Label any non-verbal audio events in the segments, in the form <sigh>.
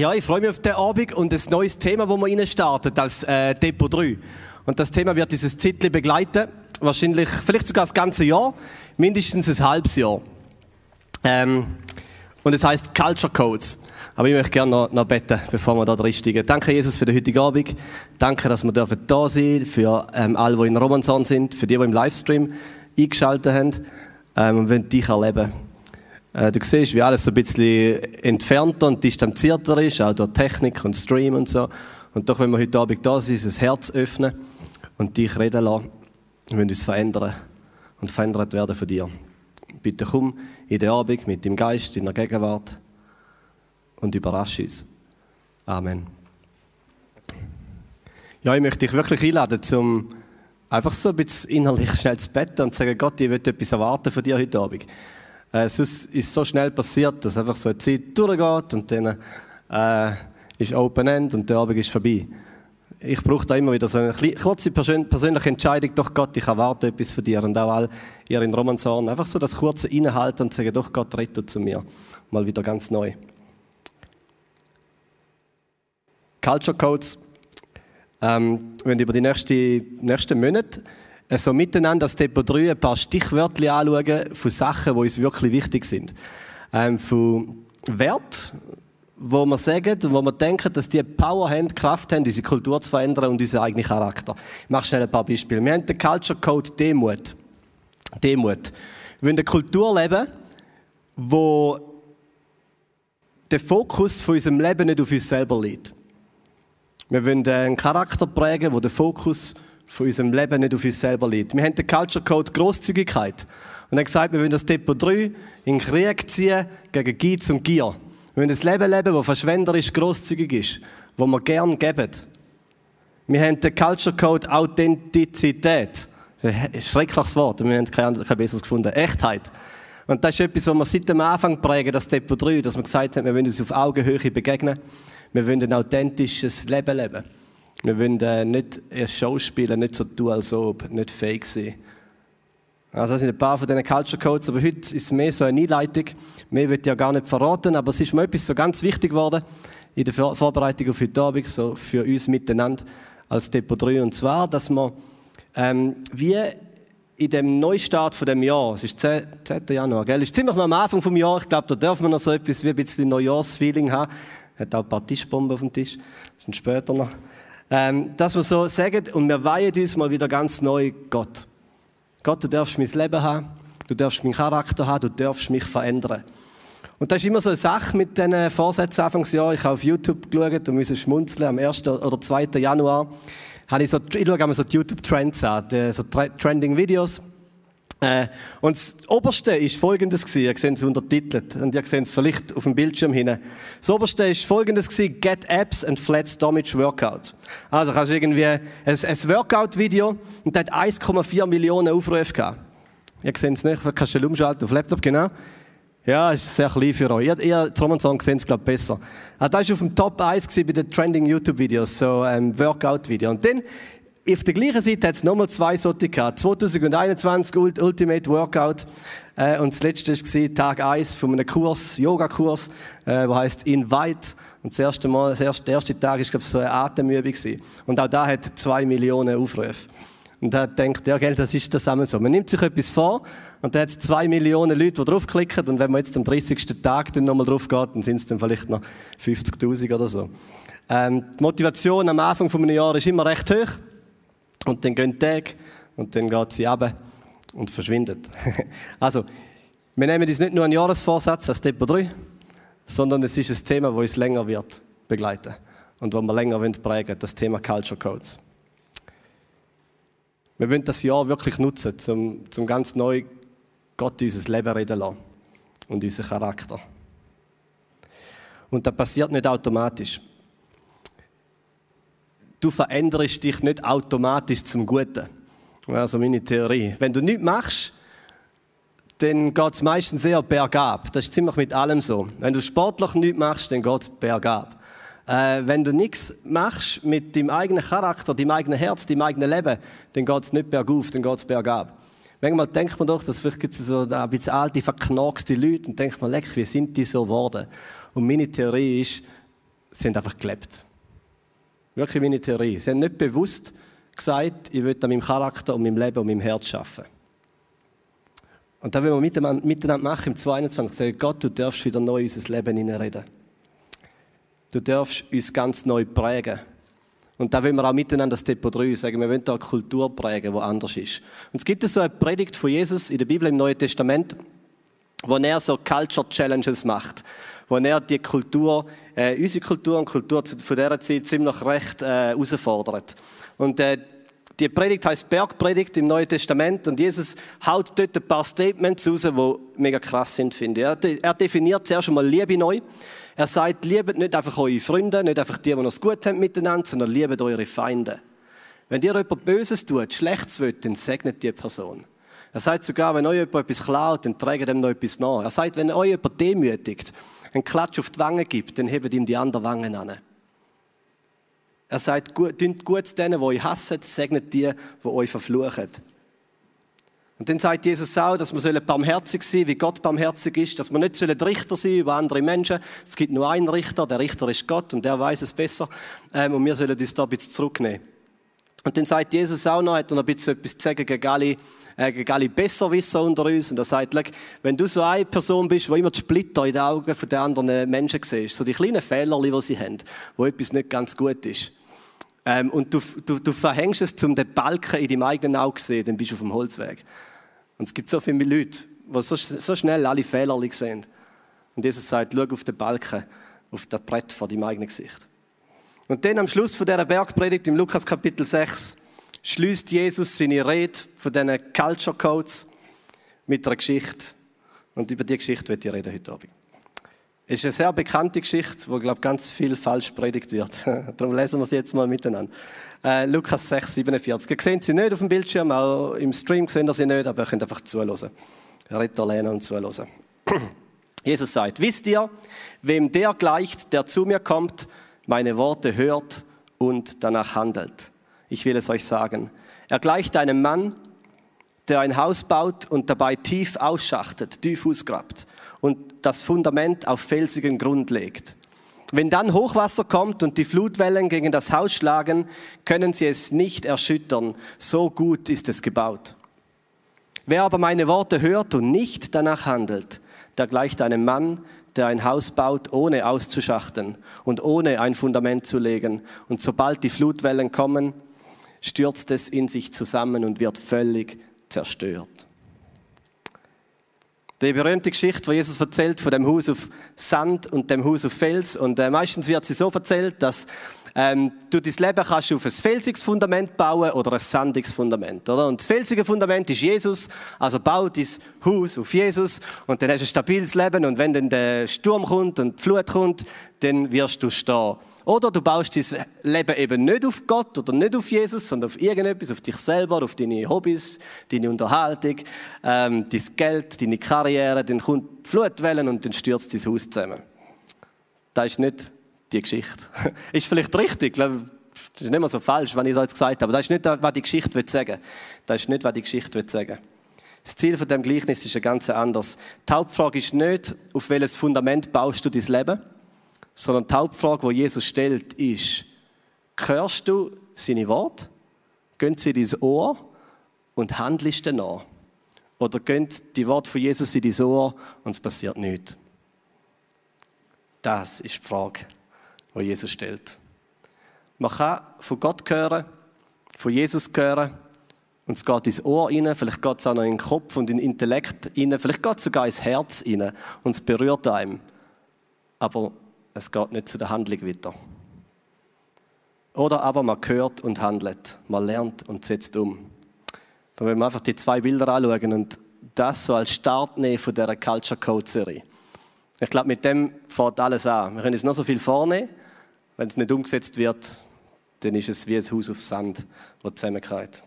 Ja, ich freue mich auf den Abend und ein neues Thema, das wir rein als äh, Depot 3. Und das Thema wird dieses Titel begleiten, wahrscheinlich, vielleicht sogar das ganze Jahr, mindestens ein halbes Jahr. Ähm, und es heißt Culture Codes. Aber ich möchte gerne noch, noch beten, bevor wir da drinsteigen. Danke, Jesus, für den heutigen Abend. Danke, dass wir dürfen da sein für ähm, alle, die in Romanson sind, für die, die im Livestream eingeschaltet haben ähm, und wollen dich erleben. Äh, du siehst, wie alles ein bisschen entfernter und distanzierter ist, auch durch Technik und Stream und so. Und doch, wenn wir heute Abend da sind, das Herz öffnen und dich reden lassen, wir uns verändern und verändert werden von dir. Bitte komm in den Abend mit dem Geist, in der Gegenwart und überrasche uns. Amen. Ja, ich möchte dich wirklich einladen, zum einfach so ein bisschen innerlich schnell zu betten und zu sagen, Gott, ich will etwas erwarten von dir heute Abend. Äh, sonst ist es so schnell passiert, dass einfach so eine Zeit durchgeht und dann äh, ist Open End und der Abend ist vorbei. Ich brauche da immer wieder so eine kurze persönliche Entscheidung, doch Gott, ich erwarte etwas von dir. Und auch all ihr in Romansorn, einfach so das kurze Innehalten und sagen, doch Gott, rette zu mir. Mal wieder ganz neu. Culture Codes, ähm, wenn über die nächsten, nächsten Monate so miteinander das Depot 3 ein paar Stichwörter anschauen von Sachen, die uns wirklich wichtig sind. Ähm, von Wert, wo wir sagen und wo wir denken, dass die Power haben, Kraft haben, unsere Kultur zu verändern und unseren eigenen Charakter. Ich mache schnell ein paar Beispiele. Wir haben den Culture Code Demut. Demut. Wir wollen eine Kultur leben, wo der Fokus von unserem Leben nicht auf uns selber liegt. Wir wollen einen Charakter prägen, wo der Fokus von unserem Leben nicht auf uns selber liegt. Wir haben den Culture Code Großzügigkeit. Und hat gesagt, wir wollen das Depot 3 in Krieg ziehen gegen Geiz und Gier. Wir wollen ein Leben leben, das verschwenderisch großzügig ist, wo wir gern geben. Wir haben den Culture Code Authentizität. Schreckliches Wort, wir haben kein besseres gefunden. Echtheit. Und das ist etwas, was wir seit dem Anfang prägen, das Depot 3, dass wir gesagt haben, wir wollen uns auf Augenhöhe begegnen. Wir wollen ein authentisches Leben leben. Wir wollen äh, nicht erst Show spielen, nicht so tun, als ob, nicht fake sein. Also das sind ein paar von diesen Culture Codes, aber heute ist es mehr so eine Einleitung. Mehr wird ja gar nicht verraten, aber es ist mir etwas so ganz wichtig geworden in der Vorbereitung auf heute Abend, so für uns miteinander als Depot 3. Und zwar, dass wir ähm, wie in dem Neustart von dem Jahr, es ist 10. 10. Januar, gell? Es ist ziemlich noch am Anfang vom Jahr, ich glaube, da dürfen wir noch so etwas wie ein bisschen Neujahrsfeeling haben. Hat auch ein paar Tischbomben auf dem Tisch, das sind später noch. Ähm, dass wir so sagen, und wir weihen uns mal wieder ganz neu Gott. Gott, du darfst mein Leben haben, du darfst meinen Charakter haben, du darfst mich verändern. Und das ist immer so eine Sache mit diesen Vorsätzen Anfangsjahr. Ich habe auf YouTube geschaut und musste schmunzeln. Am 1. oder 2. Januar habe ich so, ich schaue immer so die YouTube-Trends an, so Trending Videos. Äh, und das Oberste ist folgendes gewesen. Ihr seht es untertitelt. Und ihr seht es vielleicht auf dem Bildschirm hinten. Das Oberste ist folgendes gewesen. Get Apps and Flat Stomach Workout. Also, kannst du irgendwie ein, ein Workout-Video und das hat 1,4 Millionen Aufrufe gehabt. Ihr seht es nicht. Kannst du umschalten auf Laptop, genau. Ja, ist sehr klein für euch. Ihr, ihr Song seht es, glaube ich, besser. Also, das war auf dem Top 1 bei den Trending YouTube-Videos, so ähm, Workout-Video. Und dann auf der gleichen Seite hat es nochmal zwei solche gehabt. 2021 Ultimate Workout. Äh, und das letzte war Tag 1 von einem Kurs, Yoga-Kurs, äh, der heißt Invite. Und das erste Mal, das erste, der erste Tag war, so eine Atemübung. Gewesen. Und auch da hat zwei Millionen Aufrufe. Und er denkt, ja, gell, das ist zusammen so. Man nimmt sich etwas vor und da hat es zwei Millionen Leute, die draufklicken. Und wenn man jetzt am 30. Tag dann nochmal drauf geht, dann sind es dann vielleicht noch 50.000 oder so. Ähm, die Motivation am Anfang eines Jahres ist immer recht hoch. Und dann gehen Tage und dann geht sie ab und verschwindet. <laughs> also, wir nehmen uns nicht nur einen Jahresvorsatz als Depot 3, sondern es ist ein Thema, das uns länger wird begleiten und wo wir länger prägen wollen, das Thema Culture Codes. Wir wollen das Jahr wirklich nutzen, um, um ganz neu Gott unser Leben reden lassen und unseren Charakter. Und das passiert nicht automatisch du veränderst dich nicht automatisch zum Guten. Also meine Theorie. Wenn du nichts machst, dann geht es meistens eher bergab. Das ist ziemlich mit allem so. Wenn du sportlich nichts machst, dann geht es bergab. Äh, wenn du nichts machst mit deinem eigenen Charakter, deinem eigenen Herz, deinem eigenen Leben, dann geht es nicht bergauf, dann geht es bergab. Manchmal denkt man doch, dass vielleicht gibt so ein bisschen alte, verknackste Leute und denkt man, leck, wie sind die so geworden? Und meine Theorie ist, Sie haben einfach gelebt. Wirklich meine Theorie. Sie haben nicht bewusst gesagt, ich will an meinem Charakter und meinem Leben und meinem Herz arbeiten. Und da will wir miteinander machen im 22. Sagen, Gott, du darfst wieder neu in unser Leben hineinreden. Du darfst uns ganz neu prägen. Und da wollen wir auch miteinander das Depot 3 sagen, wir wollen da eine Kultur prägen, die anders ist. Und es gibt so eine Predigt von Jesus in der Bibel im Neuen Testament, wo er so Culture Challenges macht, wo er die Kultur, äh, unsere Kultur und Kultur von dieser Zeit ziemlich recht äh, herausfordert. Und äh, die Predigt heißt Bergpredigt im Neuen Testament und Jesus haut dort ein paar Statements raus, die mega krass sind, finde ich. Er, definiert zuerst einmal Liebe neu. Er sagt, liebet nicht einfach eure Freunde, nicht einfach die, die es gut haben miteinander, sondern liebet eure Feinde. Wenn ihr jemand Böses tut, Schlechtes wollt, dann segnet die Person. Er sagt sogar, wenn euch jemand etwas klaut, dann trägt dem noch etwas nach. Er sagt, wenn euch jemand demütigt, einen Klatsch auf die Wange gibt, dann hebt ihm die anderen Wangen an. Er sagt, tut gut denen, die euch hassen, segnet die, die euch verfluchen. Und dann sagt Jesus auch, dass wir barmherzig sein sollen, wie Gott barmherzig ist, dass wir nicht Richter sein über andere Menschen. Es gibt nur einen Richter, der Richter ist Gott und der weiß es besser. Ähm, und wir sollen uns da ein bisschen zurücknehmen. Und dann sagt Jesus auch noch, hat er noch ein bisschen etwas zu sagen gegen alle, äh, gegen alle Besserwisser unter uns. Und er sagt, wenn du so eine Person bist, die immer die Splitter in den Augen der anderen Menschen siehst, so die kleinen Fehler, die sie haben, wo etwas nicht ganz gut ist, ähm, und du, du, du verhängst es, um den Balken in deinem eigenen Auge zu sehen, dann bist du auf dem Holzweg. Und es gibt so viele Leute, die so, so schnell alle Fehler sehen. Und Jesus sagt, schau auf den Balken, auf das Brett vor deinem eigenen Gesicht. Und dann am Schluss von dieser Bergpredigt im Lukas Kapitel 6 schließt Jesus seine Rede von diesen Culture Codes mit einer Geschichte. Und über diese Geschichte wird ich reden heute Abend. Es ist eine sehr bekannte Geschichte, wo, glaube ganz viel falsch predigt wird. <laughs> Darum lesen wir sie jetzt mal miteinander. Äh, Lukas 6, 47. Ihr seht sie nicht auf dem Bildschirm, auch im Stream sehen ihr sie nicht, aber ihr könnt einfach zuhören. Retter lehnen und zuhören. <clears throat> Jesus sagt, wisst ihr, wem der gleicht, der zu mir kommt, meine Worte hört und danach handelt? Ich will es euch sagen. Er gleicht einem Mann, der ein Haus baut und dabei tief ausschachtet, tief ausgrabt und das Fundament auf felsigen Grund legt. Wenn dann Hochwasser kommt und die Flutwellen gegen das Haus schlagen, können sie es nicht erschüttern. So gut ist es gebaut. Wer aber meine Worte hört und nicht danach handelt, der gleicht einem Mann, der ein Haus baut, ohne auszuschachten und ohne ein Fundament zu legen. Und sobald die Flutwellen kommen, stürzt es in sich zusammen und wird völlig zerstört. Die berühmte Geschichte, die Jesus erzählt von dem Haus auf Sand und dem Haus auf Fels. Und äh, meistens wird sie so erzählt, dass ähm, du dein Leben kannst auf ein felsiges Fundament bauen oder ein sandiges Fundament, oder? Und das felsige Fundament ist Jesus, also bau dein Haus auf Jesus und dann hast du ein stabiles Leben und wenn dann der Sturm kommt und die Flut kommt, dann wirst du stehen. Oder du baust dein Leben eben nicht auf Gott oder nicht auf Jesus, sondern auf irgendetwas, auf dich selber, auf deine Hobbys, deine Unterhaltung, ähm, dein Geld, deine Karriere. Dann kommt die Flutwellen und dann stürzt dein Haus zusammen. Das ist nicht die Geschichte. <laughs> ist vielleicht richtig, das ist nicht mehr so falsch, wenn ich es jetzt gesagt habe, das ist nicht, was die Geschichte will sagen Das ist nicht, was die Geschichte will sagen Das Ziel von dem Gleichnis ist ein ganz anderes. Die Hauptfrage ist nicht, auf welches Fundament baust du dein Leben, sondern die Hauptfrage, die Jesus stellt, ist, hörst du seine Worte? Gehen sie in dein Ohr und handelst danach? Oder gehen die Worte von Jesus in dein Ohr und es passiert nichts? Das ist die Frage, die Jesus stellt. Man kann von Gott hören, von Jesus hören und es geht ins Ohr rein, vielleicht geht es auch noch in den Kopf und in den Intellekt rein, vielleicht geht es sogar ins Herz rein und es berührt einem. Aber es geht nicht zu der Handlung weiter. Oder aber man hört und handelt, man lernt und setzt um. Da wollen wir einfach die zwei Bilder anschauen und das so als Start nehmen von dieser Culture Code Serie. Ich glaube, mit dem fängt alles an. Wir können uns noch so viel vornehmen, wenn es nicht umgesetzt wird, dann ist es wie ein Haus auf Sand, das zusammenkommt.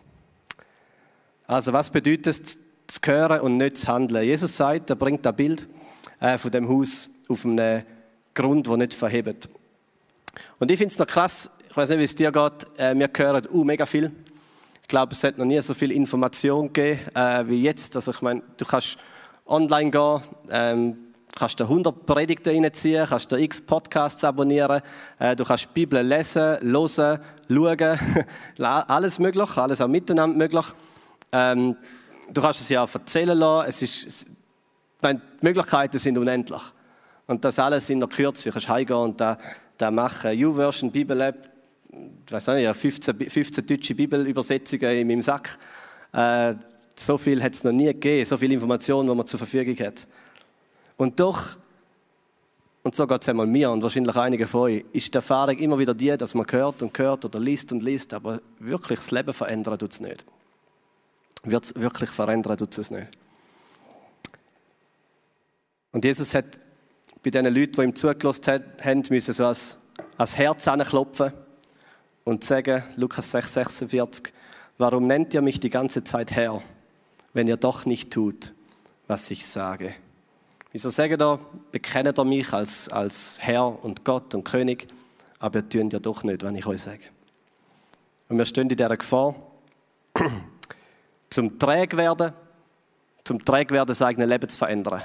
Also, was bedeutet es, zu hören und nicht zu handeln? Jesus sagt, er bringt das Bild äh, von dem Haus auf einem Grund, der nicht verhebt. Und ich finde es noch krass, ich weiß nicht, wie es dir geht, äh, wir hören uh, mega viel. Ich glaube, es hat noch nie so viel Information gegeben äh, wie jetzt. Also ich meine, du kannst online gehen, ähm, kannst dir 100 Predigten reinziehen, kannst dir x Podcasts abonnieren, äh, du kannst die Bibel lesen, hören, schauen, <laughs> alles möglich, alles auch miteinander möglich. Ähm, du kannst es ja auch erzählen lassen. Es ist, meine, die Möglichkeiten sind unendlich. Und das alles in der Kürze. Du kannst heimgehen und da, da machen. YouVersion, Bibel-App, ich weiß nicht, 15, 15 deutsche Bibelübersetzungen in meinem Sack. Äh, so viel hat es noch nie gegeben, so viele Informationen, die man zur Verfügung hat. Und doch, und so geht es einmal mir und wahrscheinlich einige von euch, ist die Erfahrung immer wieder die, dass man hört und hört oder liest und liest, aber wirklich das Leben verändern tut es nicht. Wird wirklich verändern tut es nicht. Und Jesus hat bei den Leuten, die ihm zugelassen haben, müssen so als, als Herz anklopfen und sagen, Lukas 6, 46, warum nennt ihr mich die ganze Zeit Herr, wenn ihr doch nicht tut, was ich sage? Wieso sagen ihr, bekennt ihr mich als, als Herr und Gott und König, aber ihr tun ja doch nicht, wenn ich euch sage. Und wir stehen in dieser Gefahr, zum träg werden, zum träg werden, das eigene Leben zu verändern.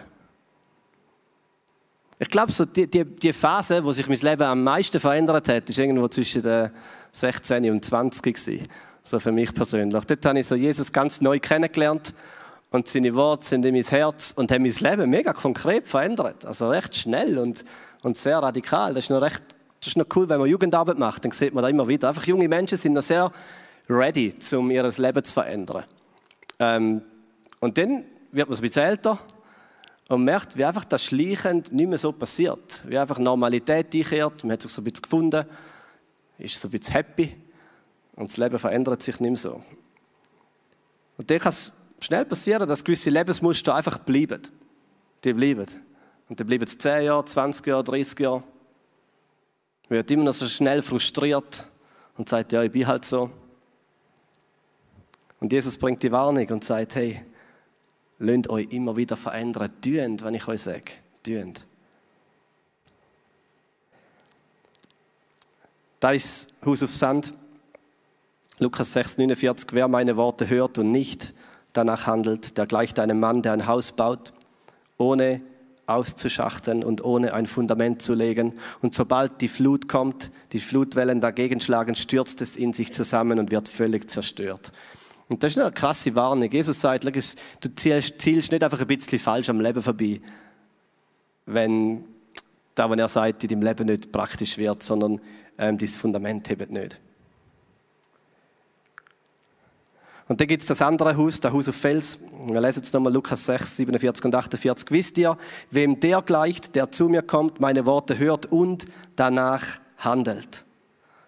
Ich glaube, so die, die, die, Phase, wo sich mein Leben am meisten verändert hat, ist irgendwo zwischen den 16 und 20 gewesen. So für mich persönlich. Dort habe ich so Jesus ganz neu kennengelernt und seine Worte sind in mein Herz und haben mein Leben mega konkret verändert. Also recht schnell und, und sehr radikal. Das ist noch recht, das ist noch cool, wenn man Jugendarbeit macht, dann sieht man da immer wieder. Einfach junge Menschen sind noch sehr ready, um ihr Leben zu verändern. Ähm, und dann wird man ein bisschen älter und merkt, wie einfach das schleichend nicht mehr so passiert. Wie einfach Normalität einkehrt, man hat sich so ein bisschen gefunden, ist so ein bisschen happy und das Leben verändert sich nicht mehr so. Und dann kann es schnell passieren, dass gewisse Lebensmuster einfach bleiben. Die bleiben. Und dann bleiben es 10 Jahre, 20 Jahre, 30 Jahre. Man wird immer noch so schnell frustriert und sagt, ja, ich bin halt so. Und Jesus bringt die Warnung und sagt, hey, lasst euch immer wieder verändern. Tüend, wenn ich euch sage. Tüend. Da ist Haus auf Sand. Lukas 6, 49. Wer meine Worte hört und nicht danach handelt, der gleicht einem Mann, der ein Haus baut, ohne auszuschachten und ohne ein Fundament zu legen. Und sobald die Flut kommt, die Flutwellen dagegen schlagen, stürzt es in sich zusammen und wird völlig zerstört. Und das ist eine krasse Warnung. Jesus sagt, du zielst, nicht einfach ein bisschen falsch am Leben vorbei, wenn da, was er sagt, in deinem Leben nicht praktisch wird, sondern ähm, dein Fundament hebt nicht. Und dann gibt es das andere Haus, das Haus auf Fels. Wir lesen jetzt nochmal Lukas 6, 47 und 48. Wisst ihr, wem der gleicht, der zu mir kommt, meine Worte hört und danach handelt?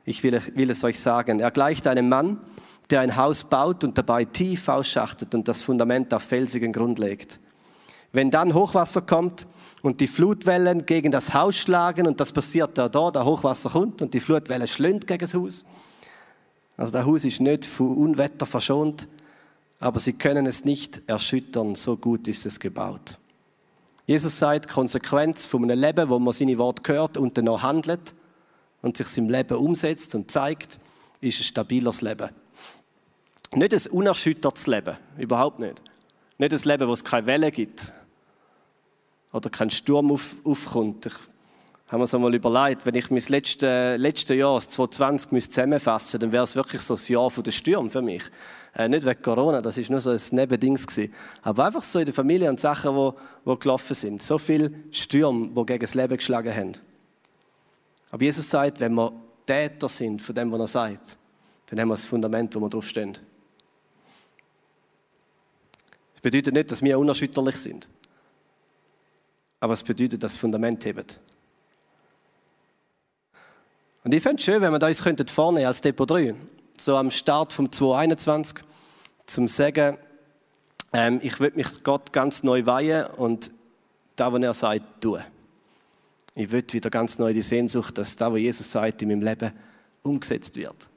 Ich will, will es euch sagen. Er gleicht einem Mann, der ein Haus baut und dabei tief ausschachtet und das Fundament auf felsigen Grund legt. Wenn dann Hochwasser kommt und die Flutwellen gegen das Haus schlagen und das passiert da, da, der Hochwasser kommt und die Flutwelle schlönt gegen das Haus. Also das Haus ist nicht von Unwetter verschont, aber sie können es nicht erschüttern, so gut ist es gebaut. Jesus sagt, Konsequenz von einem Leben, wo man seine Worte hört und dann auch handelt und sich im Leben umsetzt und zeigt, ist ein stabiles Leben. Nicht ein unerschüttertes Leben, überhaupt nicht. Nicht ein Leben, wo es keine Welle gibt oder kein Sturm auf, aufkommt. Ich habe mir so mal überlegt, wenn ich mein letztes letzte Jahr, das 2020, zusammenfassen müsste, dann wäre es wirklich so ein Jahr der Sturm für mich. Äh, nicht wegen Corona, das ist nur so ein Nebendings gewesen. Aber einfach so in der Familie und Sachen, wo, wo gelaufen sind. So viele Stürme, die gegen das Leben geschlagen haben. Aber Jesus sagt, wenn wir Täter sind von dem, was er sagt, dann haben wir das Fundament, wo wir drauf stehen. Das bedeutet nicht, dass wir unerschütterlich sind. Aber es bedeutet, dass das Fundament hebt. Und ich fände es schön, wenn wir uns könnten vorne als Depot 3, so am Start vom 2021, zum sagen, ähm, ich will mich Gott ganz neu weihen und da, was er sagt, tun. Ich will wieder ganz neu die Sehnsucht, dass da, was Jesus sagt, in meinem Leben umgesetzt wird.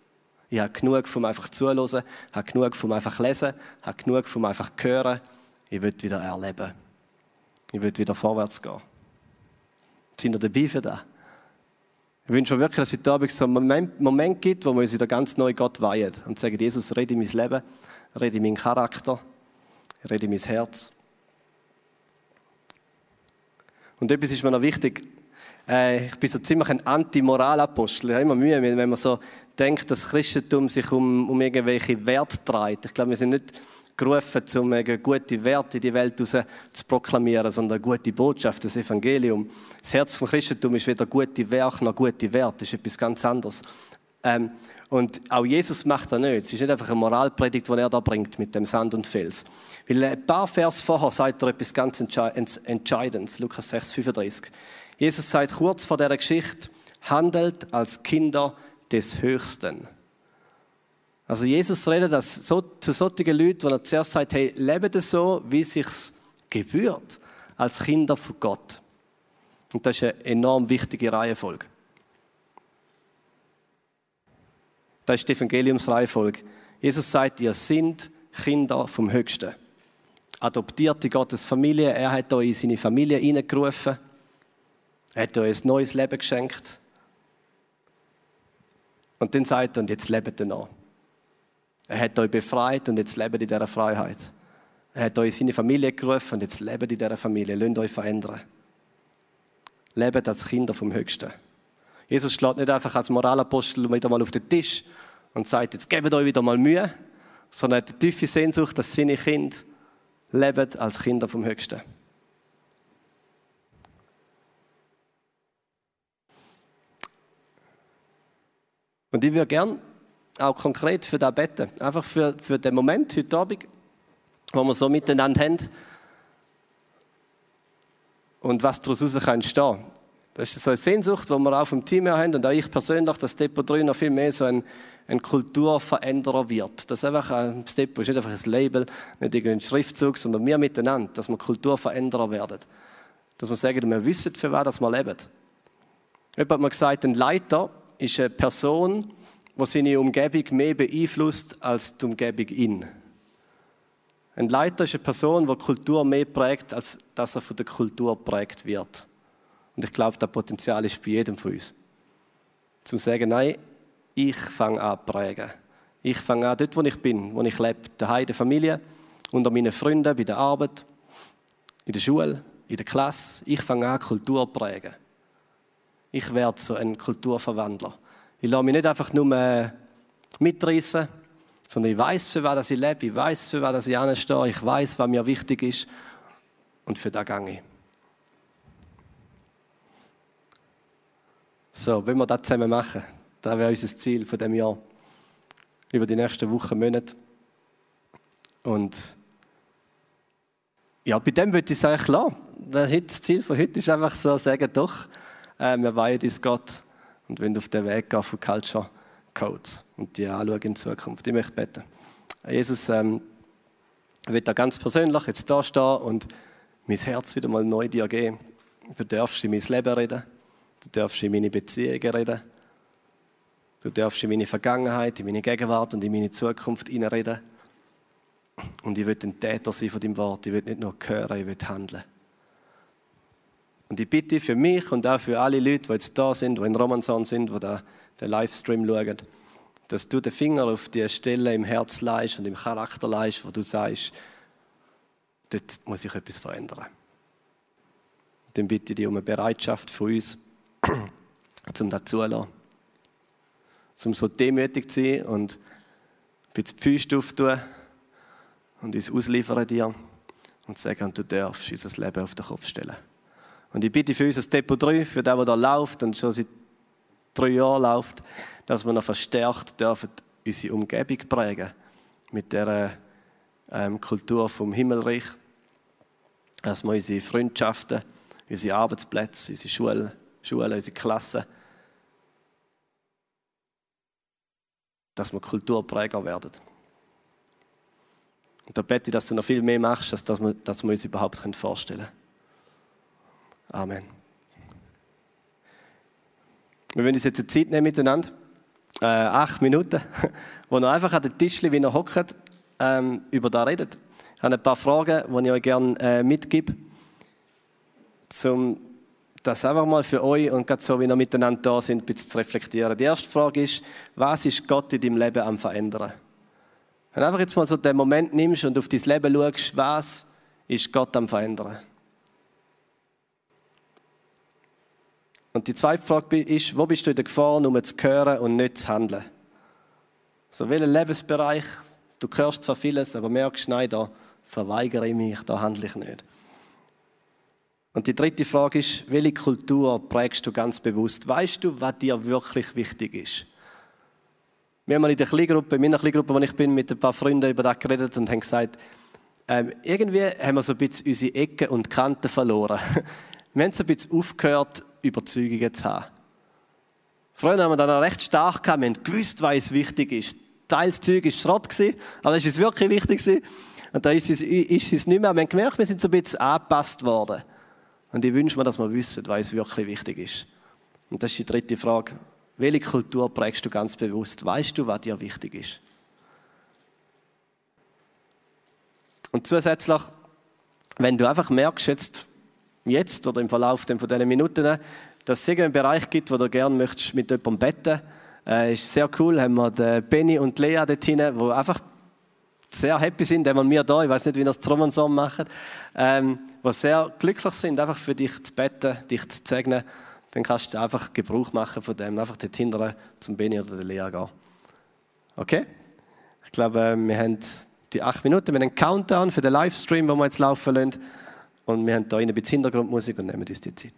Ich habe genug vom einfach zuhören, habe genug vom einfach lesen, habe genug vom einfach hören. Ich will wieder erleben. Ich will wieder vorwärts gehen. Sind ihr dabei für das? Ich wünsche mir wirklich, dass es heute Abend so einen Moment, gibt, wo wir uns wieder ganz neu Gott weihen und sagen, Jesus, rede in mein Leben, rede in meinen Charakter, rede in mein Herz. Und etwas ist mir noch wichtig. Äh, ich bin so ziemlich ein Anti-Moralapostel. Ich habe immer Mühe, wenn man so denkt, dass Christentum sich um, um irgendwelche Werte dreht. Ich glaube, wir sind nicht gerufen, um gute Werte in die Welt zu proklamieren, sondern eine gute Botschaft, das Evangelium. Das Herz vom Christentum ist weder gute Werke noch gute Werte, das ist etwas ganz anderes. Ähm, und auch Jesus macht das nicht. Es ist nicht einfach eine Moralpredigt, die er da bringt mit dem Sand und Fels. Weil ein paar Vers vorher sagt er etwas ganz Entscheidendes, Lukas 6, 35. Jesus sagt kurz vor der Geschichte, handelt als Kinder des Höchsten. Also Jesus redet das so, zu solchen Leuten, wo er zuerst sagt, hey, lebt so, wie es sich gebührt, als Kinder von Gott. Und das ist eine enorm wichtige Reihenfolge. Das ist die Evangeliumsreihenfolge. Jesus sagt, ihr seid Kinder vom Höchsten. Adoptierte Gottes Familie, er hat euch in seine Familie hineingerufen. Er hat euch ein neues Leben geschenkt. Und dann sagt er, und jetzt lebt ihr noch. Er hat euch befreit und jetzt lebt in dieser Freiheit. Er hat euch in seine Familie gerufen und jetzt lebt in dieser Familie. Lasst euch verändern. Lebt als Kinder vom Höchsten. Jesus schlägt nicht einfach als Moralapostel wieder mal auf den Tisch und sagt, jetzt gebt euch wieder mal Mühe, sondern er hat die tiefe Sehnsucht, dass seine Kinder leben als Kinder vom Höchsten. Und ich würde gerne auch konkret für das beten. Einfach für, für den Moment heute Abend, wo wir so miteinander haben. Und was daraus entstehen kann. Das ist so eine Sehnsucht, die wir auch vom Team her haben und auch ich persönlich, dass Depot 3 noch viel mehr so ein, ein Kulturveränderer wird. Das, einfach, das Depot ist nicht einfach ein Label, nicht irgendein Schriftzug, sondern wir miteinander, dass wir Kulturveränderer werden. Dass wir sagen, wir wissen, für was wir leben. Jemand hat mir gesagt, ein Leiter ist eine Person, die seine Umgebung mehr beeinflusst als die Umgebung ihn. Ein Leiter ist eine Person, die Kultur mehr prägt, als dass er von der Kultur prägt wird. Und ich glaube, das Potenzial ist bei jedem von uns. Zum zu sagen, nein, ich fange an zu prägen. Ich fange an dort, wo ich bin, wo ich lebe, daheim in der Familie, unter meinen Freunden, bei der Arbeit, in der Schule, in der Klasse. Ich fange an, Kultur zu prägen. Ich werde so ein Kulturverwandler. Ich lasse mich nicht einfach nur äh, mitreißen, sondern ich weiß, für was ich lebe, ich weiß, für was ich anstehe, ich weiß, was mir wichtig ist und für das gehe ich. So, wenn wir das zusammen machen, das wäre unser Ziel von dem Jahr. Über die nächsten Wochen, Monate. Und ja, bei dem würde ich sagen, klar, das Ziel von heute ist einfach so, sagen doch, äh, wir weihen uns Gott und wenn auf den Weg gehen von Culture Codes und die anschauen in Zukunft. Ich möchte beten. Jesus, ähm, ich will da ganz persönlich jetzt da stehen und mein Herz wieder mal neu dir geben. Du darfst in mein Leben reden. Du darfst in meine Beziehungen reden. Du darfst in meine Vergangenheit, in meine Gegenwart und in meine Zukunft reden. Und ich will ein Täter sein von deinem Wort. Ich will nicht nur hören, ich will handeln. Und ich bitte für mich und auch für alle Leute, die jetzt da sind, die in Romanson sind, die den Livestream schauen, dass du den Finger auf die Stelle im Herz leist und im Charakter leist, wo du sagst, dort muss ich etwas verändern. Und dann bitte ich dich um eine Bereitschaft von uns, <clears throat> um das zuzulassen. Um so demütig zu sein und ein bisschen die Füße aufzutun und uns ausliefern dir und sagen, du darfst unser Leben auf den Kopf stellen. Und ich bitte für unser Depot 3, für den, der da läuft und schon seit drei Jahren läuft, dass wir noch verstärkt dürfen unsere Umgebung prägen mit der ähm, Kultur vom Himmelreich, dass wir unsere Freundschaften, unsere Arbeitsplätze, unsere Schulen, Schulen unsere Klassen, dass wir Kulturpräger werden. Und da bete ich, dass du noch viel mehr machst, als dass wir, dass wir uns überhaupt vorstellen können. Amen. Wir wollen uns jetzt eine Zeit nehmen miteinander, äh, acht Minuten, <laughs> wo ihr einfach an den Tisch, wie ihr hockt, ähm, über da redet. Ich habe ein paar Fragen, die ich euch gerne äh, mitgebe, um das einfach mal für euch und gerade so, wie wir miteinander da sind, ein bisschen zu reflektieren. Die erste Frage ist, was ist Gott in deinem Leben am Verändern? Wenn du einfach jetzt mal so den Moment nimmst und auf dein Leben schaust, was ist Gott am Verändern? Und die zweite Frage ist, wo bist du in der Gefahr, nur zu hören und nicht zu handeln? So, welcher Lebensbereich, du hörst zwar vieles, aber merkst, nein, da verweigere ich mich, da handle ich nicht. Und die dritte Frage ist, welche Kultur prägst du ganz bewusst? Weißt du, was dir wirklich wichtig ist? Wir haben in der Kleingruppe, in meiner Kleingruppe, wo ich bin, mit ein paar Freunden über das geredet und haben gesagt, ähm, irgendwie haben wir so ein bisschen unsere Ecken und Kanten verloren. <laughs> wir haben so ein bisschen aufgehört, Überzeugungen zu haben. Früher haben wir dann recht stark gehabt, wir haben gewusst, was wichtig ist. Teils Zeug war Schrott, aber es ist wirklich wichtig. Und da ist es, ist es nicht mehr. Wir haben gemerkt, wir sind so ein bisschen angepasst worden. Und ich wünsche mir, dass wir wissen, was wirklich wichtig ist. Und das ist die dritte Frage. Welche Kultur prägst du ganz bewusst? Weißt du, was dir wichtig ist? Und zusätzlich, wenn du einfach merkst, jetzt, jetzt oder im Verlauf von diesen Minuten, dass es einen Bereich gibt, wo du gerne möchtest mit jemandem betten äh, ist sehr cool, haben wir den Benny und Lea dort hinten, die einfach sehr happy sind, wenn wir da, ich weiß nicht, wie das Trommelson machen, ähm, die sehr glücklich sind, einfach für dich zu betten, dich zu segnen, dann kannst du einfach Gebrauch machen von dem, einfach dort hinten zum Benny oder der Lea gehen. Okay? Ich glaube, wir haben die acht Minuten, wir haben einen Countdown für den Livestream, den wir jetzt laufen lassen und wir haben da ein bisschen Hintergrundmusik und nehmen uns die Zeit.